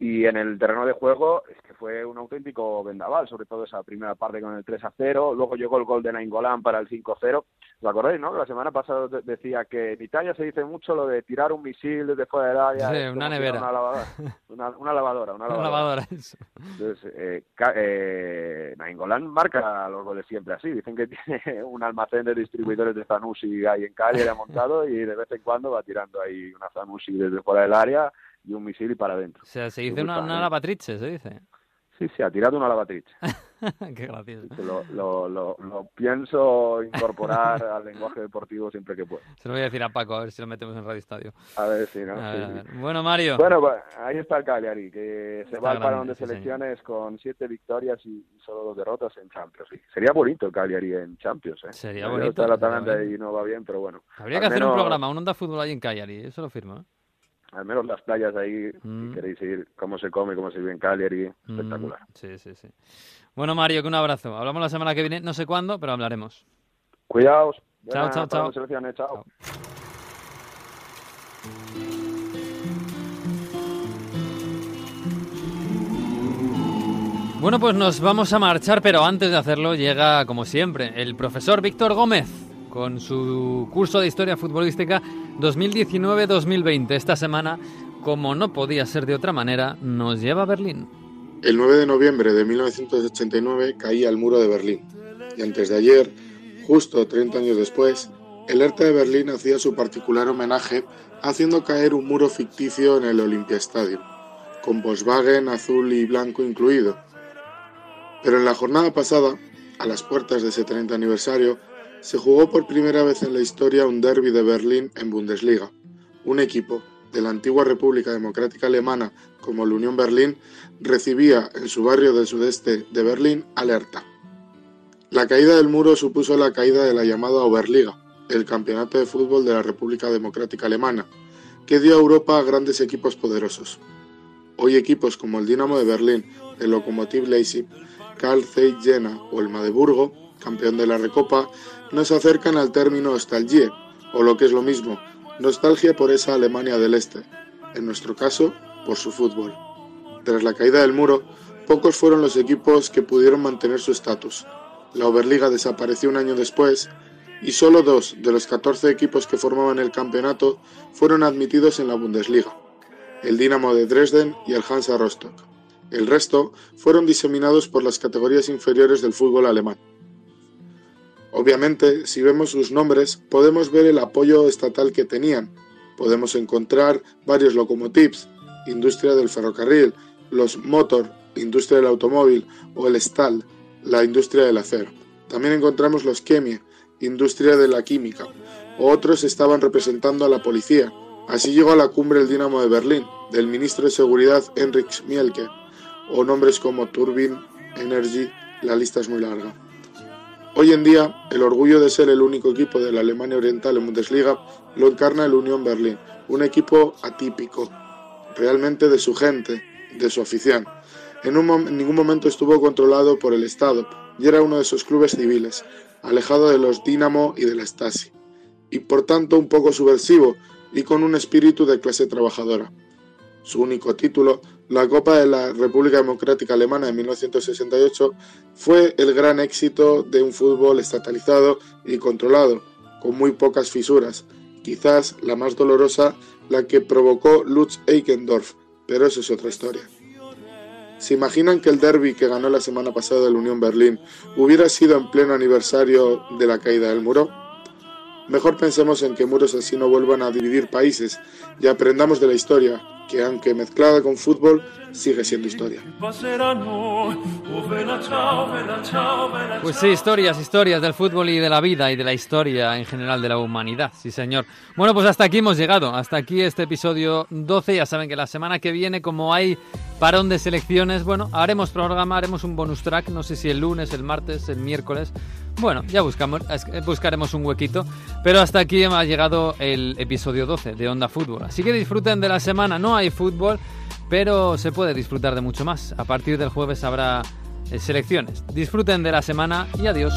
Speaker 7: Y en el terreno de juego es que fue un auténtico vendaval, sobre todo esa primera parte con el 3 a 0. Luego llegó el gol de Nainggolan para el 5 0. ¿Os acordáis, no? La semana pasada decía que en Italia se dice mucho lo de tirar un misil desde fuera del área.
Speaker 2: Sí, una nevera.
Speaker 7: Una lavadora. Una, lavadora, (laughs) una lavadora. Entonces, eh, eh, Nainggolan marca los goles siempre así. Dicen que tiene (laughs) un almacén de distribuidores de Zanussi ahí en Calle, ha montado y de vez en cuando va tirando ahí una Zanussi desde fuera del área y un misil y para adentro.
Speaker 2: O sea, se dice una, una lavatrice, se dice.
Speaker 7: Sí, sí, ha tirado una lavatrice. (laughs)
Speaker 2: Qué gracioso.
Speaker 7: Lo, lo, lo, lo, pienso incorporar al lenguaje deportivo siempre que pueda.
Speaker 2: Se lo voy a decir a Paco, a ver si lo metemos en Radio Estadio.
Speaker 7: A ver si, ¿no?
Speaker 2: Bueno, Mario.
Speaker 7: Bueno, pues, ahí está el Cagliari, que se va para donde selecciones con siete victorias y solo dos derrotas en Champions. Sería bonito el Cagliari en Champions, ¿eh?
Speaker 2: Sería bonito.
Speaker 7: Está la Atalanta y no va bien, pero bueno.
Speaker 2: Habría que hacer un programa, un onda fútbol ahí en Cagliari, eso lo firmo, ¿eh?
Speaker 7: Al menos las playas ahí, si mm. queréis ir, cómo se come, cómo se vive en Cagliari, mm. espectacular.
Speaker 2: Sí, sí, sí. Bueno, Mario, que un abrazo. Hablamos la semana que viene, no sé cuándo, pero hablaremos.
Speaker 7: Cuidaos.
Speaker 2: Chao, chao, chao.
Speaker 7: chao.
Speaker 2: Bueno, pues nos vamos a marchar, pero antes de hacerlo llega, como siempre, el profesor Víctor Gómez con su curso de historia futbolística 2019-2020. Esta semana, como no podía ser de otra manera, nos lleva a Berlín.
Speaker 9: El 9 de noviembre de 1989 caía el muro de Berlín y antes de ayer, justo 30 años después, el ERTA de Berlín hacía su particular homenaje haciendo caer un muro ficticio en el Olympia Stadium, con Volkswagen azul y blanco incluido. Pero en la jornada pasada, a las puertas de ese 30 aniversario, se jugó por primera vez en la historia un derby de Berlín en Bundesliga. Un equipo de la antigua República Democrática Alemana como la Unión Berlín recibía en su barrio del sudeste de Berlín alerta. La caída del muro supuso la caída de la llamada Oberliga, el campeonato de fútbol de la República Democrática Alemana, que dio a Europa grandes equipos poderosos. Hoy equipos como el Dinamo de Berlín, el Lokomotiv Leipzig, Karl Zeiss Jena o el Magdeburgo, campeón de la Recopa, nos acercan al término nostalgie, o lo que es lo mismo, nostalgia por esa Alemania del Este, en nuestro caso, por su fútbol. Tras la caída del muro, pocos fueron los equipos que pudieron mantener su estatus. La Oberliga desapareció un año después y solo dos de los 14 equipos que formaban el campeonato fueron admitidos en la Bundesliga, el Dinamo de Dresden y el Hansa Rostock. El resto fueron diseminados por las categorías inferiores del fútbol alemán. Obviamente, si vemos sus nombres, podemos ver el apoyo estatal que tenían. Podemos encontrar varios locomotives, industria del ferrocarril, los motor, industria del automóvil, o el Stahl, la industria del acero. También encontramos los Chemie, industria de la química. Otros estaban representando a la policía. Así llegó a la cumbre el Dinamo de Berlín, del ministro de Seguridad Enrich Mielke, o nombres como Turbin, Energy, la lista es muy larga. Hoy en día, el orgullo de ser el único equipo de la Alemania Oriental en Bundesliga lo encarna el Unión Berlín, un equipo atípico, realmente de su gente, de su afición. En, en ningún momento estuvo controlado por el Estado y era uno de esos clubes civiles, alejado de los Dinamo y de la Stasi, y por tanto un poco subversivo y con un espíritu de clase trabajadora. Su único título la Copa de la República Democrática Alemana de 1968 fue el gran éxito de un fútbol estatalizado y controlado, con muy pocas fisuras, quizás la más dolorosa la que provocó Lutz Eichendorf, pero eso es otra historia. ¿Se imaginan que el derby que ganó la semana pasada el Unión Berlín hubiera sido en pleno aniversario de la caída del muro? mejor pensemos en que muros así no vuelvan a dividir países y aprendamos de la historia, que aunque mezclada con fútbol, sigue siendo historia.
Speaker 2: Pues sí, historias, historias del fútbol y de la vida y de la historia en general de la humanidad, sí señor. Bueno, pues hasta aquí hemos llegado, hasta aquí este episodio 12, ya saben que la semana que viene, como hay parón de selecciones, bueno, haremos programa, haremos un bonus track, no sé si el lunes, el martes, el miércoles, bueno, ya buscamos, buscaremos un huequito, pero hasta aquí ha llegado el episodio 12 de Onda Fútbol, así que disfruten de la semana, no hay fútbol, pero se puede disfrutar de mucho más. A partir del jueves habrá eh, selecciones. Disfruten de la semana y adiós.